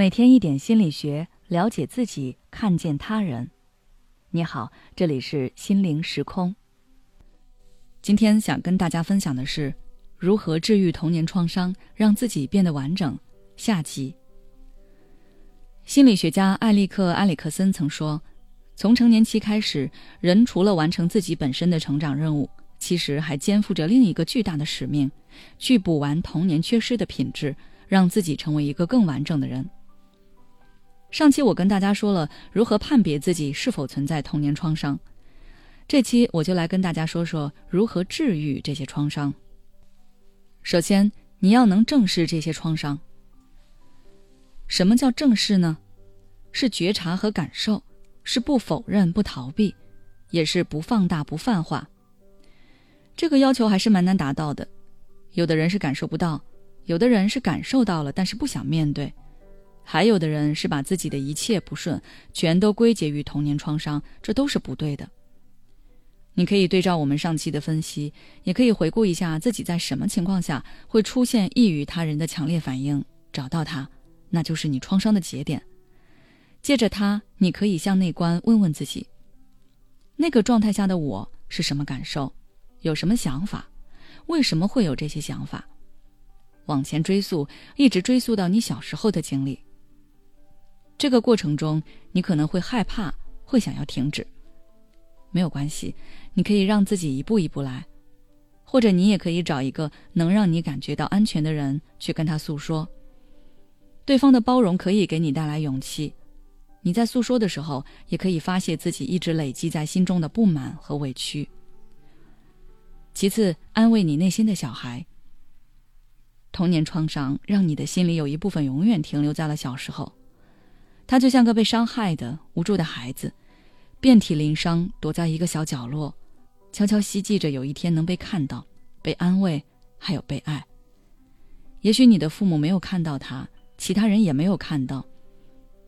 每天一点心理学，了解自己，看见他人。你好，这里是心灵时空。今天想跟大家分享的是如何治愈童年创伤，让自己变得完整。下集。心理学家艾利克·埃里克森曾说：“从成年期开始，人除了完成自己本身的成长任务，其实还肩负着另一个巨大的使命，去补完童年缺失的品质，让自己成为一个更完整的人。”上期我跟大家说了如何判别自己是否存在童年创伤，这期我就来跟大家说说如何治愈这些创伤。首先，你要能正视这些创伤。什么叫正视呢？是觉察和感受，是不否认、不逃避，也是不放大、不泛化。这个要求还是蛮难达到的。有的人是感受不到，有的人是感受到了，但是不想面对。还有的人是把自己的一切不顺全都归结于童年创伤，这都是不对的。你可以对照我们上期的分析，也可以回顾一下自己在什么情况下会出现异于他人的强烈反应，找到它，那就是你创伤的节点。借着它，你可以向内观问问自己：那个状态下的我是什么感受，有什么想法，为什么会有这些想法？往前追溯，一直追溯到你小时候的经历。这个过程中，你可能会害怕，会想要停止。没有关系，你可以让自己一步一步来，或者你也可以找一个能让你感觉到安全的人去跟他诉说。对方的包容可以给你带来勇气。你在诉说的时候，也可以发泄自己一直累积在心中的不满和委屈。其次，安慰你内心的小孩。童年创伤让你的心里有一部分永远停留在了小时候。他就像个被伤害的无助的孩子，遍体鳞伤，躲在一个小角落，悄悄希冀着有一天能被看到、被安慰，还有被爱。也许你的父母没有看到他，其他人也没有看到，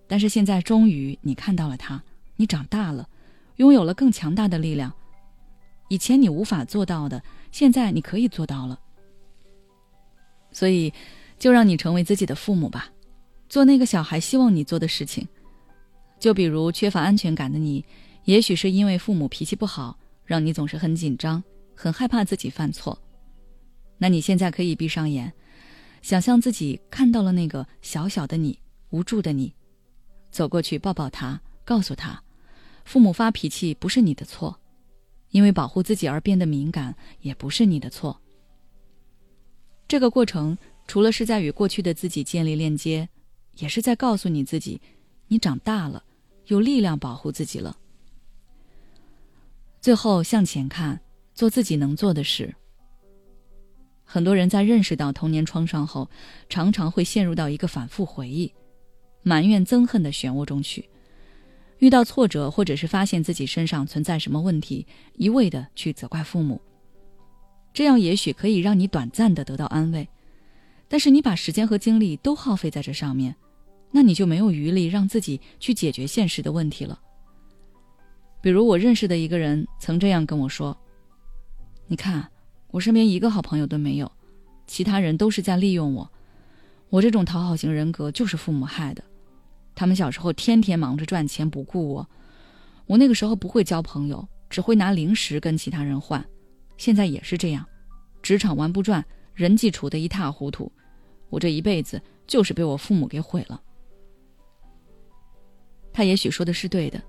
但是现在终于你看到了他，你长大了，拥有了更强大的力量。以前你无法做到的，现在你可以做到了。所以，就让你成为自己的父母吧。做那个小孩希望你做的事情，就比如缺乏安全感的你，也许是因为父母脾气不好，让你总是很紧张，很害怕自己犯错。那你现在可以闭上眼，想象自己看到了那个小小的你，无助的你，走过去抱抱他，告诉他，父母发脾气不是你的错，因为保护自己而变得敏感也不是你的错。这个过程除了是在与过去的自己建立链接。也是在告诉你自己，你长大了，有力量保护自己了。最后向前看，做自己能做的事。很多人在认识到童年创伤后，常常会陷入到一个反复回忆、埋怨、憎恨的漩涡中去。遇到挫折，或者是发现自己身上存在什么问题，一味的去责怪父母。这样也许可以让你短暂的得到安慰。但是你把时间和精力都耗费在这上面，那你就没有余力让自己去解决现实的问题了。比如我认识的一个人曾这样跟我说：“你看，我身边一个好朋友都没有，其他人都是在利用我。我这种讨好型人格就是父母害的。他们小时候天天忙着赚钱不顾我，我那个时候不会交朋友，只会拿零食跟其他人换。现在也是这样，职场玩不转，人际处得一塌糊涂。”我这一辈子就是被我父母给毁了。他也许说的是对的，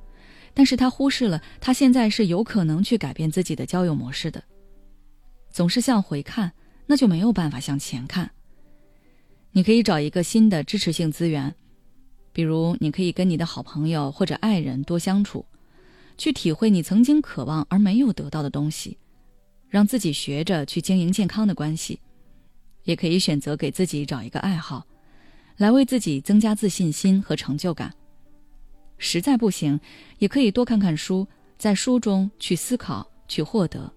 但是他忽视了他现在是有可能去改变自己的交友模式的。总是向回看，那就没有办法向前看。你可以找一个新的支持性资源，比如你可以跟你的好朋友或者爱人多相处，去体会你曾经渴望而没有得到的东西，让自己学着去经营健康的关系。也可以选择给自己找一个爱好，来为自己增加自信心和成就感。实在不行，也可以多看看书，在书中去思考、去获得。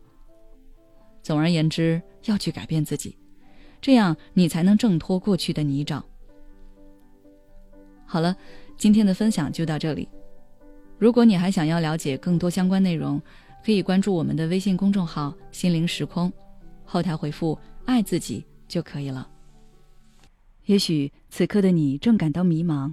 总而言之，要去改变自己，这样你才能挣脱过去的泥沼。好了，今天的分享就到这里。如果你还想要了解更多相关内容，可以关注我们的微信公众号“心灵时空”，后台回复“爱自己”。就可以了。也许此刻的你正感到迷茫，